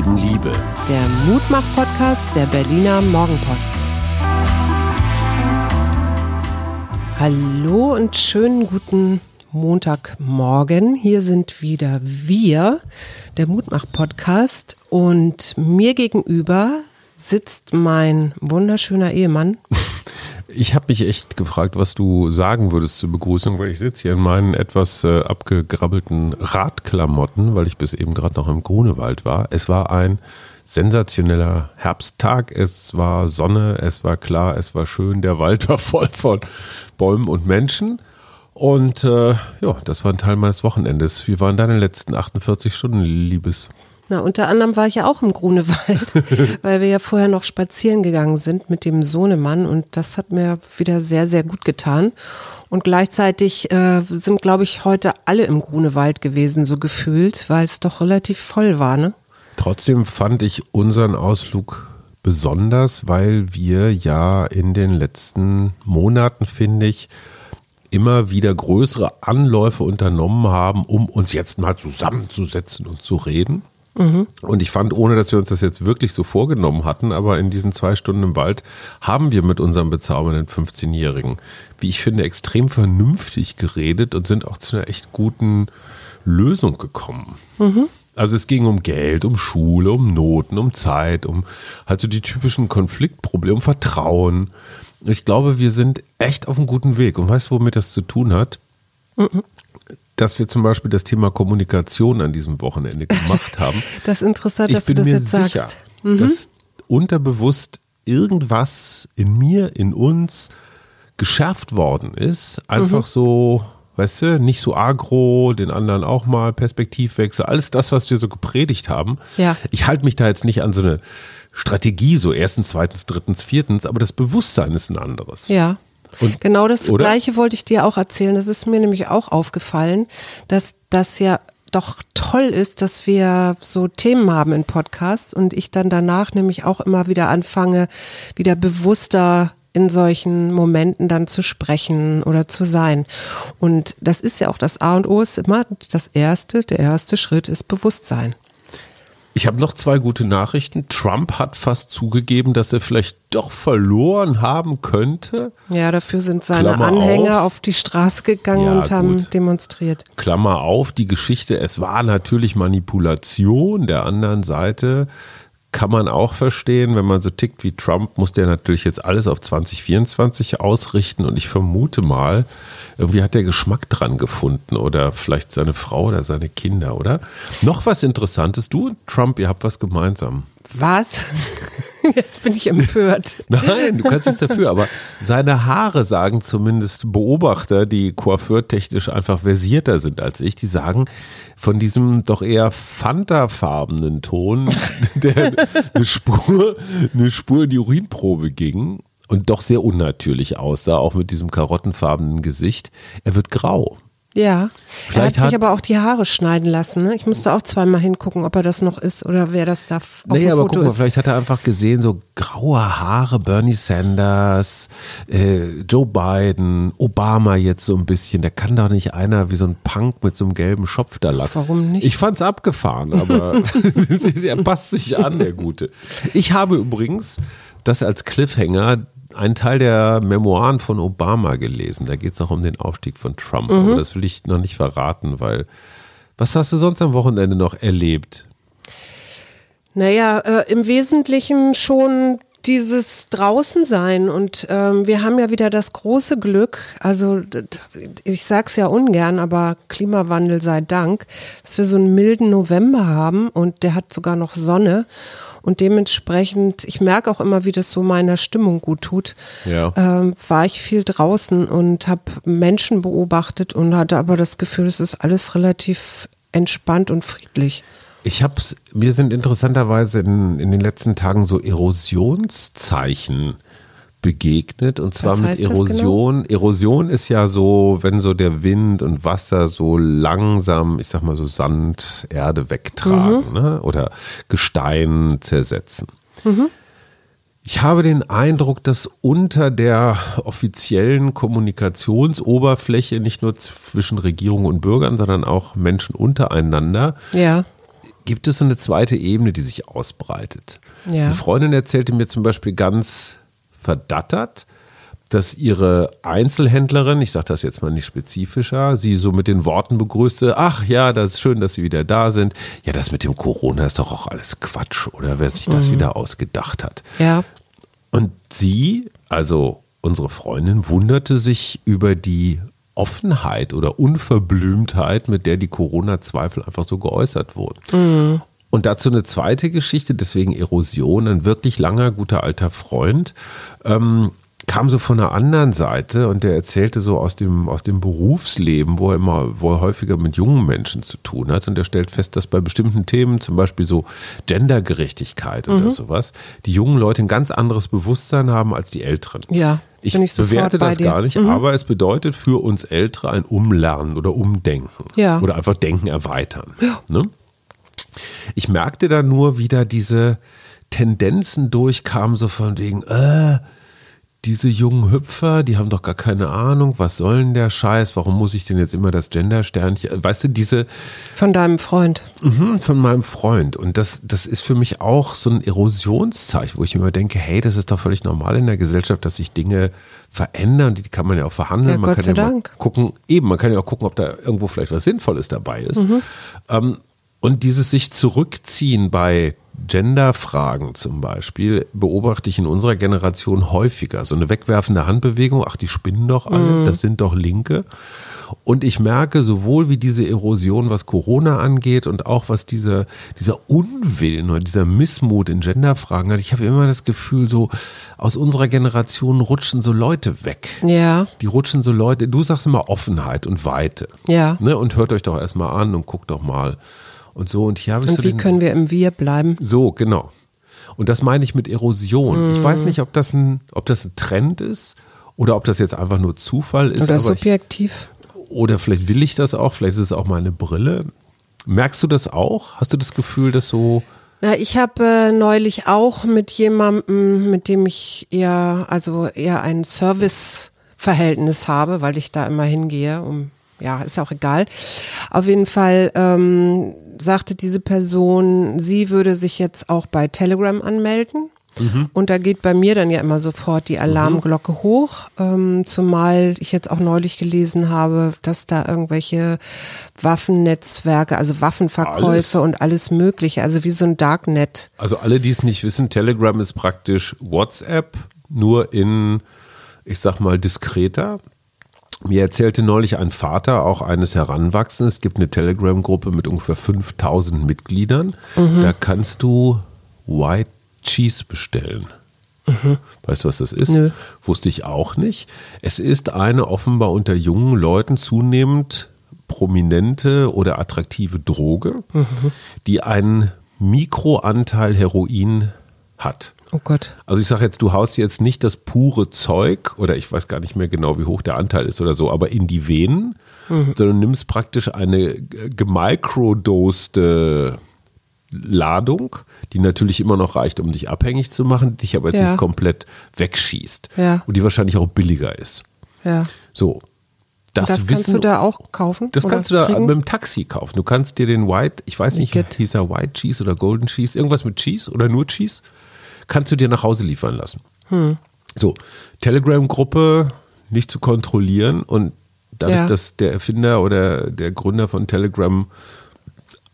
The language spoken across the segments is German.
Leben Liebe. Der Mutmach-Podcast der Berliner Morgenpost. Hallo und schönen guten Montagmorgen. Hier sind wieder wir, der Mutmach-Podcast. Und mir gegenüber sitzt mein wunderschöner Ehemann. Ich habe mich echt gefragt, was du sagen würdest zur Begrüßung, weil ich sitze hier in meinen etwas äh, abgegrabbelten Radklamotten, weil ich bis eben gerade noch im Grunewald war. Es war ein sensationeller Herbsttag. Es war Sonne, es war klar, es war schön. Der Wald war voll von Bäumen und Menschen. Und äh, ja, das war ein Teil meines Wochenendes. Wie waren deine letzten 48 Stunden, Liebes? Na, unter anderem war ich ja auch im Grunewald, weil wir ja vorher noch spazieren gegangen sind mit dem Sohnemann und das hat mir wieder sehr, sehr gut getan. Und gleichzeitig äh, sind, glaube ich, heute alle im Grunewald gewesen, so gefühlt, weil es doch relativ voll war, ne? Trotzdem fand ich unseren Ausflug besonders, weil wir ja in den letzten Monaten, finde ich, immer wieder größere Anläufe unternommen haben, um uns jetzt mal zusammenzusetzen und zu reden. Mhm. Und ich fand, ohne dass wir uns das jetzt wirklich so vorgenommen hatten, aber in diesen zwei Stunden im Wald haben wir mit unserem bezaubernden 15-Jährigen, wie ich finde, extrem vernünftig geredet und sind auch zu einer echt guten Lösung gekommen. Mhm. Also es ging um Geld, um Schule, um Noten, um Zeit, um halt so die typischen Konfliktprobleme, um Vertrauen. Ich glaube, wir sind echt auf einem guten Weg. Und weißt du, womit das zu tun hat? Mhm dass wir zum Beispiel das Thema Kommunikation an diesem Wochenende gemacht haben. Das ist interessant, dass du das jetzt sicher, sagst. Mhm. Dass unterbewusst irgendwas in mir, in uns geschärft worden ist. Einfach mhm. so, weißt du, nicht so agro, den anderen auch mal Perspektivwechsel, alles das, was wir so gepredigt haben. Ja. Ich halte mich da jetzt nicht an so eine Strategie, so erstens, zweitens, drittens, viertens, aber das Bewusstsein ist ein anderes. Ja. Und, genau das oder? Gleiche wollte ich dir auch erzählen. Das ist mir nämlich auch aufgefallen, dass das ja doch toll ist, dass wir so Themen haben in Podcasts und ich dann danach nämlich auch immer wieder anfange, wieder bewusster in solchen Momenten dann zu sprechen oder zu sein. Und das ist ja auch das A und O ist immer das erste, der erste Schritt ist Bewusstsein. Ich habe noch zwei gute Nachrichten. Trump hat fast zugegeben, dass er vielleicht doch verloren haben könnte. Ja, dafür sind seine Klammer Anhänger auf. auf. die Straße gegangen ja, und haben gut. demonstriert. Klammer auf, die Geschichte, es war natürlich Manipulation der anderen Seite kann man auch verstehen, wenn man so tickt wie Trump, muss der natürlich jetzt alles auf 2024 ausrichten und ich vermute mal, irgendwie hat der Geschmack dran gefunden oder vielleicht seine Frau oder seine Kinder, oder? Noch was Interessantes, du und Trump, ihr habt was gemeinsam. Was? Jetzt bin ich empört. Nein, du kannst nichts dafür, aber seine Haare sagen zumindest Beobachter, die coiffeurtechnisch einfach versierter sind als ich, die sagen, von diesem doch eher fantafarbenen Ton, der eine Spur, eine Spur in die Urinprobe ging und doch sehr unnatürlich aussah, auch mit diesem karottenfarbenen Gesicht. Er wird grau. Ja, Vielleicht er hat sich hat, aber auch die Haare schneiden lassen. Ne? Ich musste auch zweimal hingucken, ob er das noch ist oder wer das da auf nee, dem aber Foto guck mal, ist. vielleicht hat er einfach gesehen, so graue Haare, Bernie Sanders, äh, Joe Biden, Obama jetzt so ein bisschen. Der kann doch nicht einer wie so ein Punk mit so einem gelben Schopf da lachen. Warum nicht? Ich fand's abgefahren, aber er passt sich an, der Gute. Ich habe übrigens das als Cliffhanger einen Teil der Memoiren von Obama gelesen. Da geht es auch um den Aufstieg von Trump. Mhm. Aber das will ich noch nicht verraten, weil was hast du sonst am Wochenende noch erlebt? Naja, äh, im Wesentlichen schon dieses Draußensein und ähm, wir haben ja wieder das große Glück, also ich sag's ja ungern, aber Klimawandel sei Dank, dass wir so einen milden November haben und der hat sogar noch Sonne und dementsprechend, ich merke auch immer, wie das so meiner Stimmung gut tut, ja. ähm, war ich viel draußen und habe Menschen beobachtet und hatte aber das Gefühl, es ist alles relativ entspannt und friedlich. Ich habe mir sind interessanterweise in, in den letzten Tagen so Erosionszeichen begegnet und zwar mit genau? Erosion. Genau? Erosion ist ja so, wenn so der Wind und Wasser so langsam, ich sag mal so Sand, Erde wegtragen mhm. ne? oder Gestein zersetzen. Mhm. Ich habe den Eindruck, dass unter der offiziellen Kommunikationsoberfläche nicht nur zwischen Regierung und Bürgern, sondern auch Menschen untereinander ja gibt es so eine zweite Ebene, die sich ausbreitet. Ja. Eine Freundin erzählte mir zum Beispiel ganz verdattert, dass ihre Einzelhändlerin, ich sage das jetzt mal nicht spezifischer, sie so mit den Worten begrüßte, ach ja, das ist schön, dass Sie wieder da sind. Ja, das mit dem Corona ist doch auch alles Quatsch, oder wer sich das wieder ausgedacht hat. Ja. Und sie, also unsere Freundin, wunderte sich über die Offenheit oder Unverblümtheit, mit der die Corona-Zweifel einfach so geäußert wurden. Und dazu eine zweite Geschichte, deswegen Erosion, ein wirklich langer, guter alter Freund, ähm, kam so von der anderen Seite und der erzählte so aus dem, aus dem Berufsleben, wo er immer, wo er häufiger mit jungen Menschen zu tun hat. Und er stellt fest, dass bei bestimmten Themen, zum Beispiel so Gendergerechtigkeit oder sowas, die jungen Leute ein ganz anderes Bewusstsein haben als die Älteren. Ja, Ich ich bewerte das dir. Mhm. gar nicht, aber es bedeutet für uns Ältere ein Umlernen oder Umdenken. Ja. Oder einfach Denken erweitern. Ne? Ich merkte da nur wieder diese Tendenzen durchkamen, so von wegen, äh, diese jungen Hüpfer, die haben doch gar keine Ahnung, was soll denn der Scheiß, warum muss ich denn jetzt immer das Gender-Sternchen, weißt du, diese, Von deinem Freund. Mhm, von meinem Freund. Und das, das ist für mich auch so ein Erosionszeichen, wo ich immer denke, hey, das ist doch völlig normal in der Gesellschaft, dass sich Dinge verändern. Die kann man ja auch verhandeln. Ja, man Gott kann sei ja Dank. gucken, eben, man kann ja auch gucken, ob da irgendwo vielleicht was Sinnvolles dabei ist. Mhm. Ähm, und dieses sich zurückziehen bei Genderfragen zum Beispiel beobachte ich in unserer Generation häufiger. So eine wegwerfende Handbewegung, ach, die spinnen doch alle, das sind doch Linke. Und ich merke sowohl wie diese Erosion, was Corona angeht und auch was diese, dieser Unwillen oder dieser Missmut in Genderfragen hat. Ich habe immer das Gefühl, so aus unserer Generation rutschen so Leute weg. Ja, Die rutschen so Leute, du sagst immer Offenheit und Weite. Ja. Ne? Und hört euch doch erstmal an und guckt doch mal. Und so, und hier habe ich und so wie den, können wir im Wir bleiben? so, genau. Und das meine ich mit Erosion. Ich weiß nicht, ob das, ein, ob das ein Trend ist oder ob das jetzt einfach nur Zufall ist. Oder aber ich, subjektiv? oder vielleicht will ich das auch, vielleicht ist es auch meine Brille. Merkst du das auch? Hast du das Gefühl, dass so. Na, ich habe äh, neulich auch mit jemandem, mit dem ich eher, also eher ein Service-Verhältnis habe, weil ich da immer hingehe, um, ja, ist auch egal. Auf jeden Fall ähm, sagte diese Person, sie würde sich jetzt auch bei Telegram anmelden. Und da geht bei mir dann ja immer sofort die Alarmglocke hoch, ähm, zumal ich jetzt auch neulich gelesen habe, dass da irgendwelche Waffennetzwerke, also Waffenverkäufe Alles. und alles Mögliche, also wie so ein Darknet. Also alle, die es nicht wissen, Telegram ist praktisch WhatsApp, nur in, ich sag mal, diskreter. Mir erzählte neulich ein Vater, auch eines Heranwachsenden, es gibt eine Telegram-Gruppe mit ungefähr 5000 Mitgliedern. Da kannst du White Cheese bestellen. Weißt du, was das ist? Nö. Wusste ich auch nicht. Es ist eine offenbar unter jungen Leuten zunehmend prominente oder attraktive Droge, die einen Mikroanteil Heroin hat. Oh Gott. Also ich sage jetzt, du haust jetzt nicht das pure Zeug oder ich weiß gar nicht mehr genau, wie hoch der Anteil ist oder so, aber in die Venen, sondern nimmst praktisch eine gemicrodoste Ladung, die natürlich immer noch reicht, um dich abhängig zu machen, dich aber jetzt Ja. nicht komplett wegschießt Ja. und die wahrscheinlich auch billiger ist. Ja. So. Das, Das, kannst wissen, du da auch kaufen? das kannst du da kriegen? mit dem Taxi kaufen. Du kannst dir den White, ich weiß nicht, Igitt. hieß er White Cheese oder Golden Cheese, irgendwas mit Cheese oder nur Cheese, kannst du dir nach Hause liefern lassen. Hm. So, Telegram-Gruppe nicht zu kontrollieren und dadurch, Ja. dass der Erfinder oder der Gründer von Telegram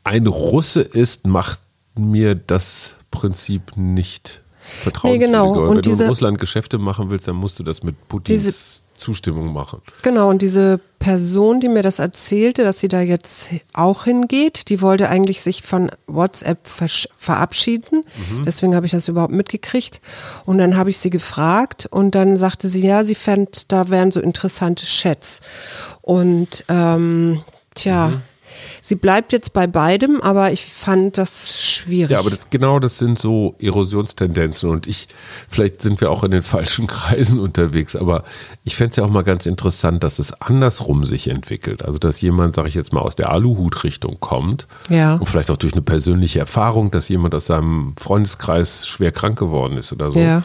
ein Russe ist, macht mir das Prinzip nicht vertrauenswürdiger. genau. Wenn Und du in diese- Russland Geschäfte machen willst, dann musst du das mit Putins Diese- Zustimmung machen. Genau, und diese Person, die mir das erzählte, dass sie da jetzt auch hingeht, die wollte eigentlich sich von WhatsApp verabschieden. Deswegen habe ich das überhaupt mitgekriegt. Und dann habe ich sie gefragt und dann sagte sie, ja, sie fand, da wären so interessante Chats. Und ähm, tja, sie bleibt jetzt bei beidem, aber ich fand das schwierig. Ja, aber das, genau das sind so Erosionstendenzen und ich, vielleicht sind wir auch in den falschen Kreisen unterwegs, aber ich fände es ja auch mal ganz interessant, dass es andersrum sich entwickelt. Also, dass jemand, sage ich jetzt mal, aus der Aluhut-Richtung kommt Ja. und vielleicht auch durch eine persönliche Erfahrung, dass jemand aus seinem Freundeskreis schwer krank geworden ist oder so, Ja.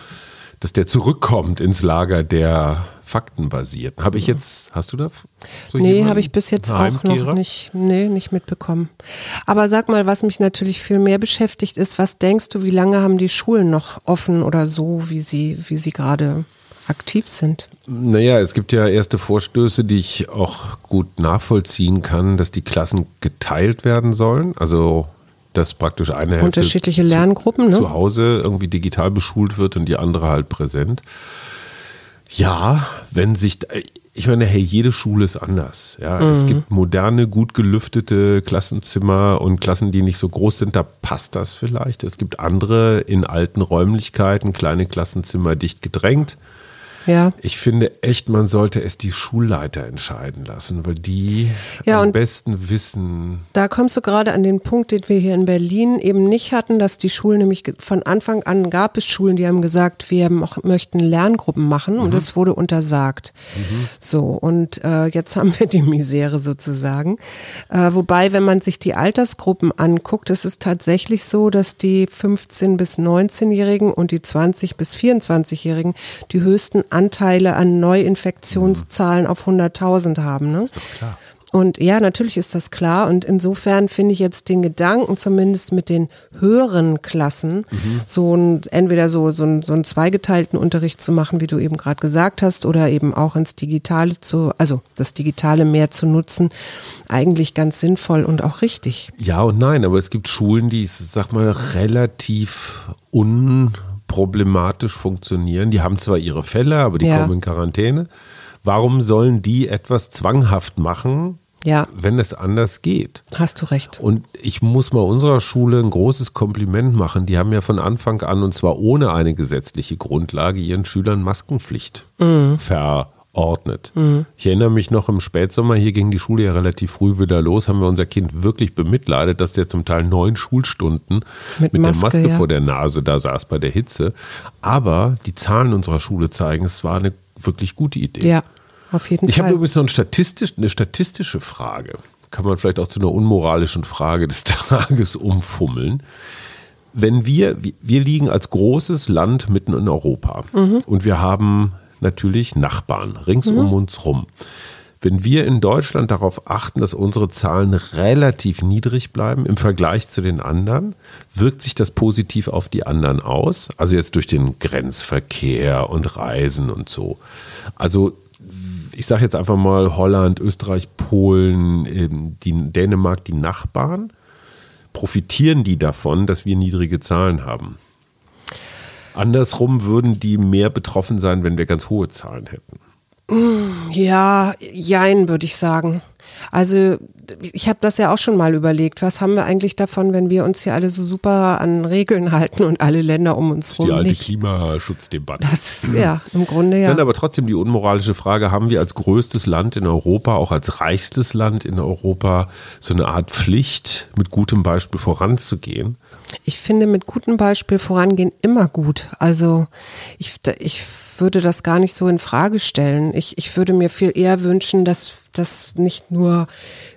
Dass der zurückkommt ins Lager der faktenbasiert. Habe ich jetzt, hast du da? So nee, habe ich bis jetzt auch noch nicht, nee, nicht mitbekommen. Aber sag mal, was mich natürlich viel mehr beschäftigt ist, was denkst du, wie lange haben die Schulen noch offen oder so, wie sie, wie sie gerade aktiv sind? Naja, es gibt ja erste Vorstöße, die ich auch gut nachvollziehen kann, dass die Klassen geteilt werden sollen. Also dass praktisch eine Hälfte unterschiedliche Lerngruppen zu, ne? zu Hause irgendwie digital beschult wird und die andere halt präsent. Ja, wenn sich, ich meine, hey, jede Schule ist anders. Ja, mhm. es gibt moderne, gut gelüftete Klassenzimmer und Klassen, die nicht so groß sind, da passt das vielleicht. Es gibt andere in alten Räumlichkeiten, kleine Klassenzimmer dicht gedrängt. Ja. Ich finde echt, man sollte es die Schulleiter entscheiden lassen, weil die ja, am besten wissen. Da kommst du gerade an den Punkt, den wir hier in Berlin eben nicht hatten, dass die Schulen nämlich von Anfang an gab es Schulen, die haben gesagt, wir möchten Lerngruppen machen mhm. und es wurde untersagt. Mhm. So, und äh, jetzt haben wir die Misere sozusagen. Äh, wobei, wenn man sich die Altersgruppen anguckt, ist es tatsächlich so, dass die 15- bis 19-Jährigen und die 20- bis 24-Jährigen die höchsten Anteile an Neuinfektionszahlen auf 100.000 haben. Ne? Ist doch klar. Und ja, natürlich ist das klar. Und insofern finde ich jetzt den Gedanken, zumindest mit den höheren Klassen, mhm. so ein, entweder so, so, ein, so einen zweigeteilten Unterricht zu machen, wie du eben gerade gesagt hast, oder eben auch ins Digitale zu, also das Digitale mehr zu nutzen, eigentlich ganz sinnvoll und auch richtig. Ja und nein, aber es gibt Schulen, die, sag mal, relativ un problematisch funktionieren. Die haben zwar ihre Fälle, aber die ja. kommen in Quarantäne. Warum sollen die etwas zwanghaft machen, ja. wenn es anders geht? Hast du recht. Und ich muss mal unserer Schule ein großes Kompliment machen. Die haben ja von Anfang an, und zwar ohne eine gesetzliche Grundlage, ihren Schülern Maskenpflicht mhm. ver ordnet. Mhm. Ich erinnere mich noch im Spätsommer, hier ging die Schule ja relativ früh wieder los, haben wir unser Kind wirklich bemitleidet, dass der zum Teil neun Schulstunden mit, mit Maske, der Maske ja. vor der Nase da saß bei der Hitze. Aber die Zahlen unserer Schule zeigen, es war eine wirklich gute Idee. Ja, auf jeden ich Fall. Ich habe übrigens noch ein statistisch, eine statistische Frage. Kann man vielleicht auch zu einer unmoralischen Frage des Tages umfummeln wenn wir, wir liegen als großes Land mitten in Europa mhm. und wir haben natürlich Nachbarn rings mhm. um uns rum. Wenn wir in Deutschland darauf achten, dass unsere Zahlen relativ niedrig bleiben im Vergleich zu den anderen, wirkt sich das positiv auf die anderen aus. Also jetzt durch den Grenzverkehr und Reisen und so. Also ich sage jetzt einfach mal Holland, Österreich, Polen, ähm, die Dänemark, die Nachbarn. Profitieren die davon, dass wir niedrige Zahlen haben? Andersrum würden die mehr betroffen sein, wenn wir ganz hohe Zahlen hätten. Ja, jein, würde ich sagen. Also ich habe das ja auch schon mal überlegt. Was haben wir eigentlich davon, wenn wir uns hier alle so super an Regeln halten und alle Länder um uns herum Die alte nicht? Klimaschutzdebatte. Das ist ja im Grunde ja. Dann aber trotzdem die unmoralische Frage, haben wir als größtes Land in Europa, auch als reichstes Land in Europa, so eine Art Pflicht, mit gutem Beispiel voranzugehen? Ich finde mit gutem Beispiel vorangehen immer gut. Also ich, ich würde das gar nicht so in Frage stellen. Ich, ich würde mir viel eher wünschen, dass, dass nicht nur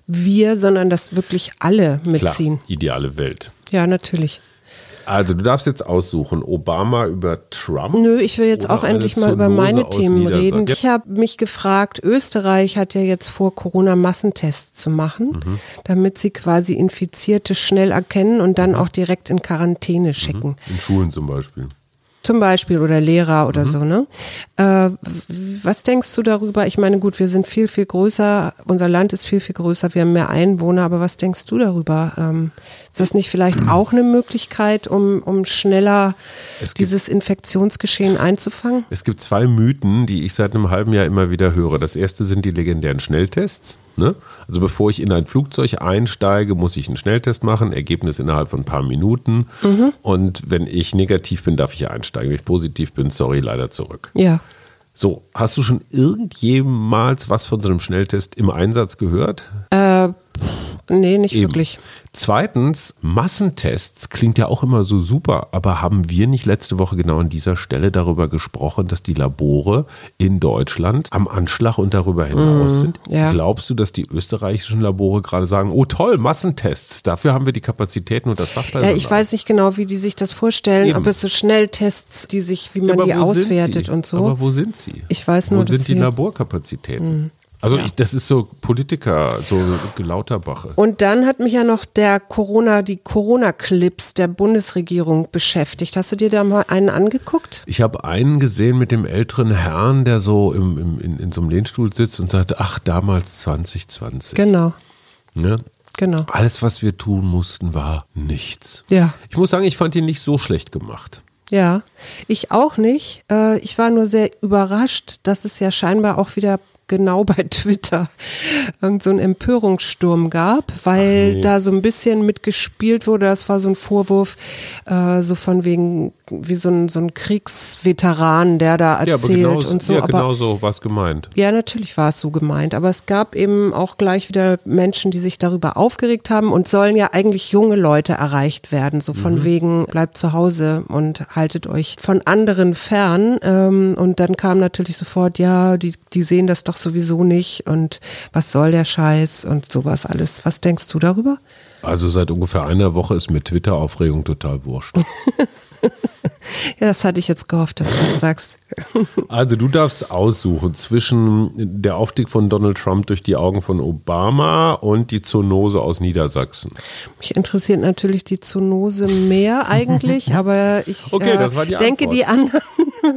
wir, sondern dass wirklich alle mitziehen. Klar, ideale Welt. Ja, natürlich. Also du darfst jetzt aussuchen, Obama über Trump. Nö, ich will jetzt auch endlich mal über meine Themen reden. Ich habe mich gefragt, Österreich hat ja jetzt vor, Corona-Massentests zu machen, mhm. damit sie quasi Infizierte schnell erkennen und dann mhm. auch direkt in Quarantäne mhm. schicken. In Schulen zum Beispiel. Zum Beispiel oder Lehrer oder mhm. so, ne? Äh, was denkst du darüber? Ich meine, gut, wir sind viel, viel größer, unser Land ist viel, viel größer, wir haben mehr Einwohner, aber was denkst du darüber? Ähm, ist das nicht vielleicht mhm. auch eine Möglichkeit, um, um schneller gibt, dieses Infektionsgeschehen einzufangen? Es gibt zwei Mythen, die ich seit einem halben Jahr immer wieder höre. Das erste sind die legendären Schnelltests. Ne? Also bevor ich in ein Flugzeug einsteige, muss ich einen Schnelltest machen, Ergebnis innerhalb von ein paar Minuten. Mhm. Und wenn ich negativ bin, darf ich einsteigen. Wenn ich positiv bin, sorry, leider zurück. Ja. So, hast du schon irgendjemals was von so einem Schnelltest im Einsatz gehört? Äh, Nee, nicht Eben. wirklich. Zweitens, Massentests klingt ja auch immer so super, aber haben wir nicht letzte Woche genau an dieser Stelle darüber gesprochen, dass die Labore in Deutschland am Anschlag und darüber hinaus sind? Mhm, ja. Glaubst du, dass die österreichischen Labore gerade sagen, oh toll, Massentests, dafür haben wir die Kapazitäten und das Fachpersonal? Ja, ich weiß nicht genau, wie die sich das vorstellen, Eben. ob es so Schnelltests, die sich, wie man aber die wo sind auswertet und so. Aber wo sind sie? Ich weiß wo nur, dass sind die sie- Mhm. Also ich, das ist so Politiker, so Gelauterbache. Und dann hat mich ja noch der Corona, die Corona-Clips der Bundesregierung beschäftigt. Hast du dir da mal einen angeguckt? Ich habe einen gesehen mit dem älteren Herrn, der so im, im, in, in so einem Lehnstuhl sitzt und sagt, ach, damals 2020. Genau, Ne? genau. Alles, was wir tun mussten, war nichts. Ja. Ich muss sagen, ich fand ihn nicht so schlecht gemacht. Ja, ich auch nicht. Äh, Ich war nur sehr überrascht, dass es ja scheinbar auch wieder genau bei Twitter irgend so einen Empörungssturm gab, weil nee. da so ein bisschen mitgespielt wurde. Das war so ein Vorwurf, äh, so von wegen wie so ein, so ein Kriegsveteran, der da Ja, erzählt genau, und so. ja, aber genau so war es gemeint. Ja, natürlich war es so gemeint, aber es gab eben auch gleich wieder Menschen, die sich darüber aufgeregt haben und sollen ja eigentlich junge Leute erreicht werden, so von Mhm. wegen bleibt zu Hause und haltet euch von anderen fern. Ähm, und dann kam natürlich sofort, ja, die, die sehen das doch sowieso nicht und was soll der Scheiß und sowas alles. Was denkst du darüber? Also seit ungefähr einer Woche ist mir Twitter-Aufregung total wurscht. Ja, das hatte ich jetzt gehofft, dass du das sagst. Also du darfst aussuchen zwischen der Aufstieg von Donald Trump durch die Augen von Obama und die Zoonose aus Niedersachsen. Mich interessiert natürlich die Zoonose mehr eigentlich, aber ich Okay, äh, die denke, die anderen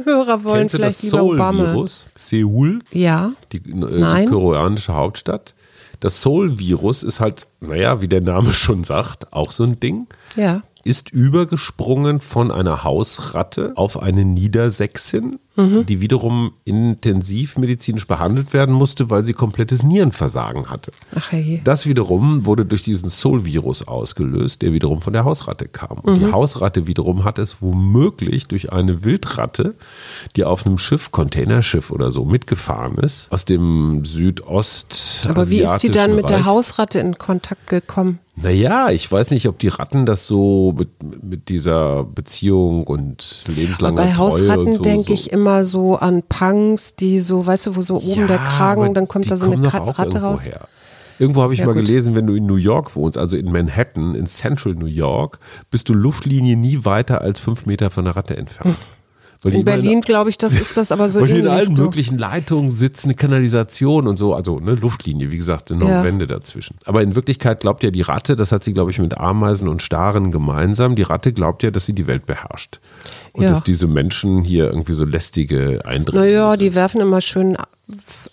Hörer wollen Kennst du vielleicht das lieber Obama. Seoul, Ja, die äh, Nein. südkoreanische Hauptstadt. Das Seoul-Virus ist halt, naja, wie der Name schon sagt, auch so ein Ding. ja. Ist übergesprungen von einer Hausratte auf eine Niedersächsin, Mhm. die wiederum intensiv medizinisch behandelt werden musste, weil sie komplettes Nierenversagen hatte. Ach je. Das wiederum wurde durch diesen Soul-Virus ausgelöst, der wiederum von der Hausratte kam. Und Mhm. die Hausratte wiederum hat es womöglich durch eine Wildratte, die auf einem Schiff, Containerschiff oder so, mitgefahren ist, aus dem Südost. Aber wie ist die dann mit der Reich. Hausratte in Kontakt gekommen? Naja, ich weiß nicht, ob die Ratten das so mit, mit dieser Beziehung und Aber lebenslanger bei Treue und Hausratten so, denke so. ich immer so an Punks, die so, weißt du, wo so oben der Kragen, aber dann kommt da so eine Ratte raus. Her. Irgendwo habe ich Ja, mal gut. gelesen, wenn du in New York wohnst, also in Manhattan, in Central New York, bist du Luftlinie nie weiter als fünf Meter von der Ratte entfernt. Weil In Berlin, glaube ich, das ist das aber so weil in allen du. möglichen Leitungen sitzt eine Kanalisation und so, also eine Luftlinie, wie gesagt, sind noch Ja. Wände dazwischen. Aber in Wirklichkeit glaubt ja die Ratte, das hat sie, glaube ich, mit Ameisen und Staren gemeinsam, die Ratte glaubt ja, dass sie die Welt beherrscht. Und Ja. dass diese Menschen hier irgendwie so lästige Eindrücke Naja, sind. die werfen immer schön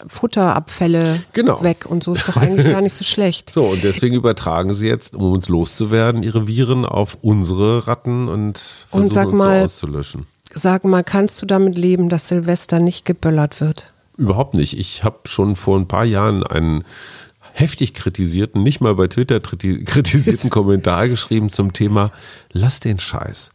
Futterabfälle Genau. weg und so ist doch eigentlich gar nicht so schlecht. So, und deswegen übertragen sie jetzt, um uns loszuwerden, ihre Viren auf unsere Ratten und versuchen Und sag uns mal- so auszulöschen. Sag mal, kannst du damit leben, dass Silvester nicht geböllert wird? Überhaupt nicht. Ich habe schon vor ein paar Jahren einen heftig kritisierten, nicht mal bei Twitter kritisierten Kommentar geschrieben zum Thema Lass den Scheiß.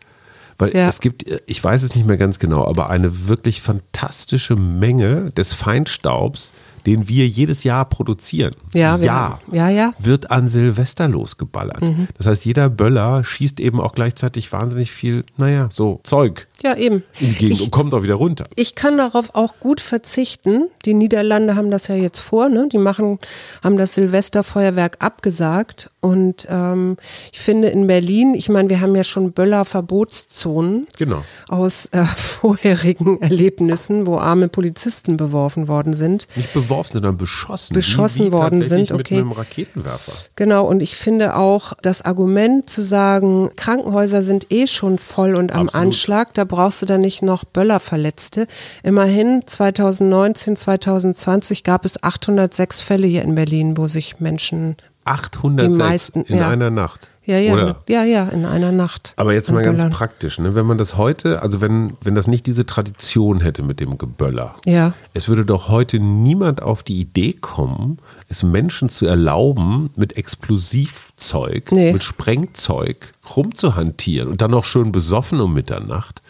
Weil Ja. es gibt, ich weiß es nicht mehr ganz genau, aber eine wirklich fantastische Menge des Feinstaubs, den wir jedes Jahr produzieren. Ja, wir- ja. ja, ja. wird an Silvester losgeballert. Mhm. Das heißt, jeder Böller schießt eben auch gleichzeitig wahnsinnig viel, naja, so Zeug Ja, eben. Gegend Ich, und kommt auch wieder runter. ich kann darauf auch gut verzichten. Die Niederlande haben das ja jetzt vor, ne? Die machen, haben das Silvesterfeuerwerk abgesagt. Und ähm, ich finde in Berlin, ich meine, wir haben ja schon Böller-Verbotszonen Genau. aus äh, vorherigen Erlebnissen, wo arme Polizisten beworfen worden sind. Nicht beworfen, sondern beschossen. Beschossen wie, wie worden sind, Mit okay. einem Raketenwerfer. Genau, und ich finde auch das Argument zu sagen, Krankenhäuser sind eh schon voll und am Absolut. Anschlag, da brauchst du dann nicht noch Böllerverletzte. Immerhin 2019, 2020 gab es 806 Fälle hier in Berlin, wo sich Menschen, 806 Die meisten, in ja. einer Nacht. Ja, ja, Oder? ja, ja, in einer Nacht. Aber jetzt mal ganz Böllern. praktisch, ne? wenn man das heute, also wenn, wenn das nicht diese Tradition hätte mit dem Geböller, Ja. es würde doch heute niemand auf die Idee kommen, es Menschen zu erlauben, mit Explosivzeug, Nee. mit Sprengzeug rumzuhantieren und dann noch schön besoffen um Mitternacht.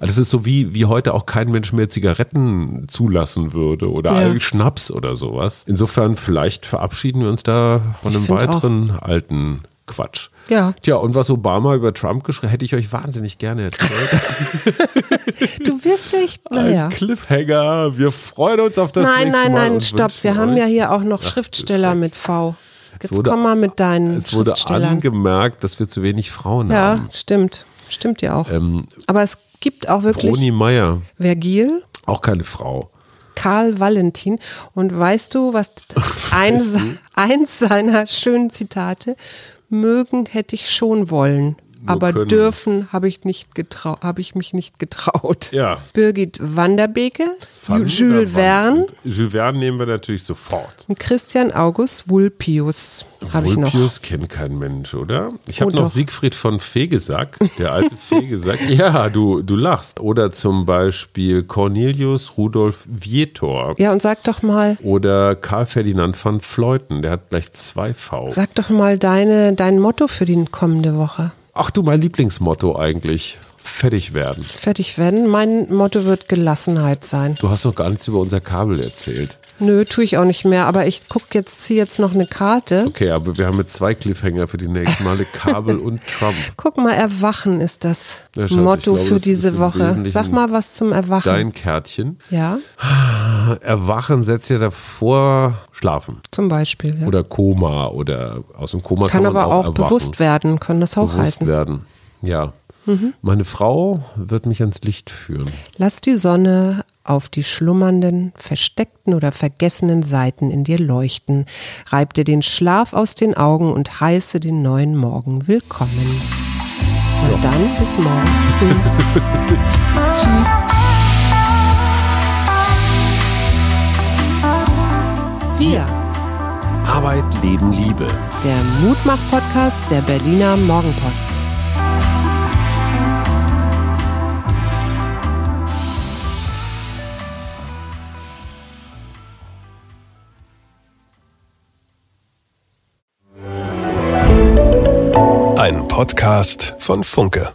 Also das ist so wie, wie heute auch kein Mensch mehr Zigaretten zulassen würde oder Ja. Schnaps oder sowas. Insofern vielleicht verabschieden wir uns da von Ich einem weiteren alten Quatsch. Ja. Tja, und was Obama über Trump geschrieben hätte ich euch wahnsinnig gerne erzählt. Du wirst echt, naja. Ein Cliffhanger. Wir freuen uns auf das Nein, nächste nein, nein, und stopp. Wir haben ja hier auch noch Schriftsteller mit V. Jetzt wurde- komm mal mit deinen Es wurde angemerkt, dass wir zu wenig Frauen Ja, haben. stimmt. Stimmt ja auch. Ähm, Aber es gibt auch wirklich Broni Meyer, Vergil, auch keine Frau. Karl Valentin. Und weißt du, was eins, eins seiner schönen Zitate, mögen hätte ich schon wollen. Aber können. dürfen habe ich nicht getrau habe ich mich nicht getraut. Ja. Birgit Wanderbeke, Van Jules Verne. Jules Verne nehmen wir natürlich sofort. und Christian August Vulpius habe ich noch. Vulpius kennt kein Mensch, oder? Ich Oh, habe noch doch. Siegfried von Fegesack, der alte Fegesack. Ja, du, du lachst. Oder zum Beispiel Cornelius Rudolf Vietor. Ja, und sag doch mal, Oder Karl Ferdinand van Fleuten, der hat gleich zwei V. sag doch mal deine, dein Motto für die kommende Woche. Ach du, mein Lieblingsmotto eigentlich. Fertig werden. Fertig werden. Mein Motto wird Gelassenheit sein. Du hast noch gar nichts über unser Kabel erzählt. Nö, tue ich auch nicht mehr, aber ich guck jetzt, ziehe jetzt noch eine Karte. Okay, aber wir haben jetzt zwei Cliffhanger für die nächsten Male. Kabel und Trump. Guck mal, Erwachen ist das Ja, Schatz, Motto glaube, für das diese Woche. Sag mal was zum Erwachen. Dein Kärtchen. ja, Erwachen setzt ja davor schlafen. zum Beispiel. Ja. Oder Koma oder aus dem Koma Kann kann, aber auch, auch bewusst werden, kann das auch bewusst heißen. Mhm. werden. Ja. Meine Frau wird mich ans Licht führen. Lass die Sonne auf die schlummernden, versteckten oder vergessenen Seiten in dir leuchten. Reib dir den Schlaf aus den Augen und heiße den neuen Morgen willkommen. Na dann, bis morgen. Tschüss. Wir, Arbeit, Leben, Liebe. der Mutmach-Podcast der Berliner Morgenpost. Podcast von Funke.